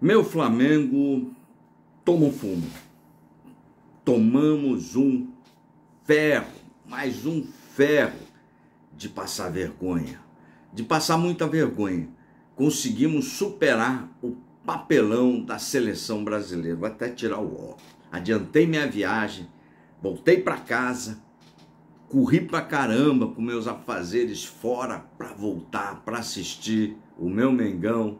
Meu Flamengo toma um fumo. Tomamos um ferro, mais um ferro de passar vergonha, de passar muita vergonha. Conseguimos superar o papelão da seleção brasileira. Vou até tirar o óculos. Adiantei minha viagem, voltei para casa, corri para caramba com meus afazeres fora para voltar para assistir o meu Mengão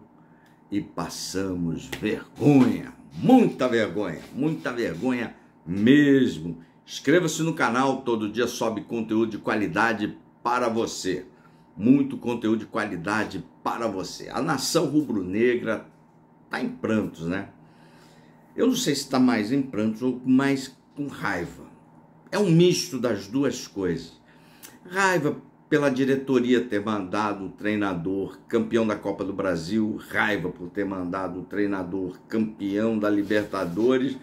e passamos vergonha, muita vergonha, muita vergonha mesmo. Inscreva-se no canal, todo dia sobe conteúdo de qualidade para você. Muito conteúdo de qualidade para você. A nação rubro-negra está em prantos, né? Eu não sei se está mais em prantos ou mais com raiva. É um misto das duas coisas. Raiva pela diretoria ter mandado o treinador campeão da Copa do Brasil, raiva por ter mandado o treinador campeão da Libertadores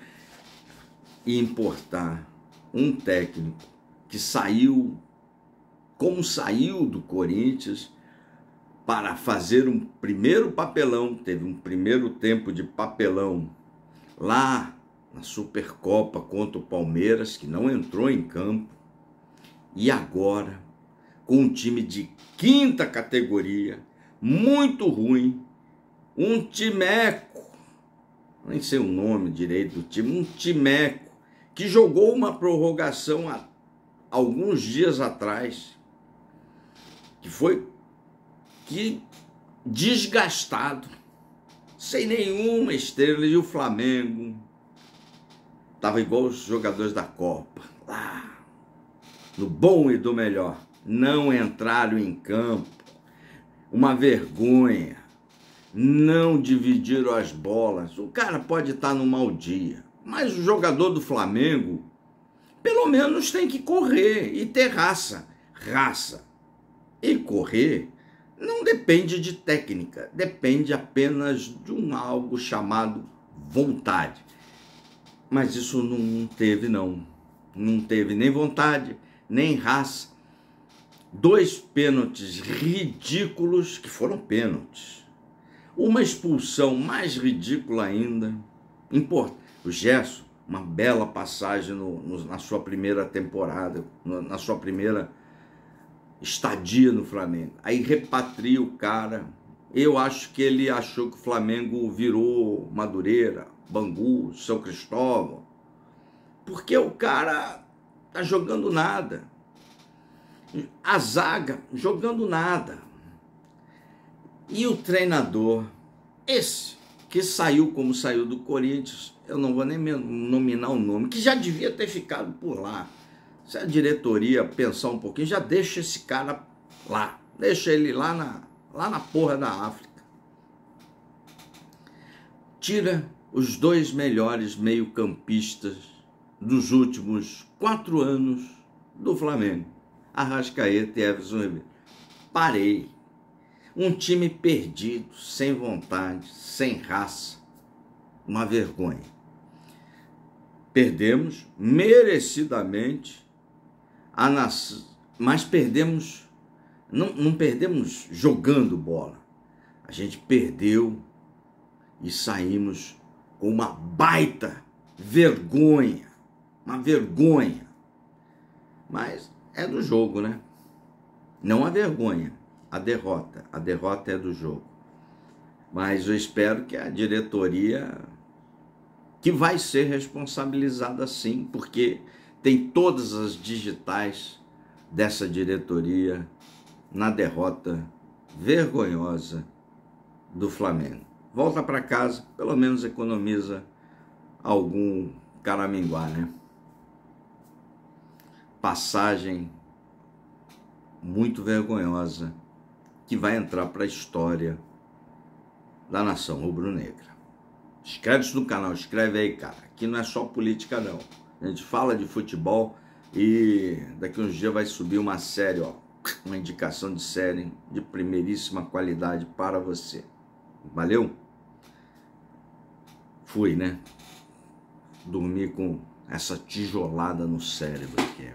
e importar um técnico que saiu como saiu do Corinthians para fazer um primeiro papelão, teve um primeiro tempo de papelão lá na Supercopa contra o Palmeiras, que não entrou em campo, e agora com um time de quinta categoria, muito ruim, um timeco, nem sei o nome direito do time, um timeco, que jogou uma prorrogação há alguns dias atrás, que foi que desgastado, sem nenhuma estrela, e o Flamengo estava igual os jogadores da Copa, lá, no bom e do melhor não entraram em campo. Uma vergonha. Não dividiram as bolas. O cara pode estar no mau dia, mas o jogador do Flamengo, pelo menos tem que correr e ter raça. Raça. E correr não depende de técnica, depende apenas de um algo chamado vontade. Mas isso não teve, não. Não teve nem vontade, nem raça dois pênaltis ridículos que foram pênaltis. Uma expulsão mais ridícula ainda. Importa. O Gerson, uma bela passagem no, no, na sua primeira temporada, no, na sua primeira estadia no Flamengo. Aí repatria o cara. Eu acho que ele achou que o Flamengo virou Madureira, Bangu, São Cristóvão. Porque o cara tá jogando nada a zaga jogando nada. E o treinador, esse que saiu como saiu do Corinthians, eu não vou nem nominar o nome, que já devia ter ficado por lá. Se a diretoria pensar um pouquinho, já deixa esse cara lá. Deixa ele lá na, lá na porra da África. Tira os dois melhores meio-campistas dos últimos quatro anos do Flamengo Arrascaeta e Everson Ribeiro. Parei. Um time perdido, sem vontade, sem raça. Uma vergonha. Perdemos merecidamente a nação, mas perdemos, não, não perdemos jogando bola. A gente perdeu e saímos com uma baita vergonha, uma vergonha. Mas é do jogo, né? Não a vergonha, a derrota. A derrota é do jogo. Mas eu espero que a diretoria, que vai ser responsabilizada sim, porque tem todas as digitais dessa diretoria na derrota vergonhosa do Flamengo. Volta para casa, pelo menos economiza algum caraminguá, né? Passagem muito vergonhosa que vai entrar para a história da nação rubro-negra. Inscreve-se no canal, escreve aí, cara. Aqui não é só política, não. A gente fala de futebol e daqui uns dias vai subir uma série, ó, uma indicação de série de primeiríssima qualidade para você. Valeu? Fui, né? Dormi com essa tijolada no cérebro aqui.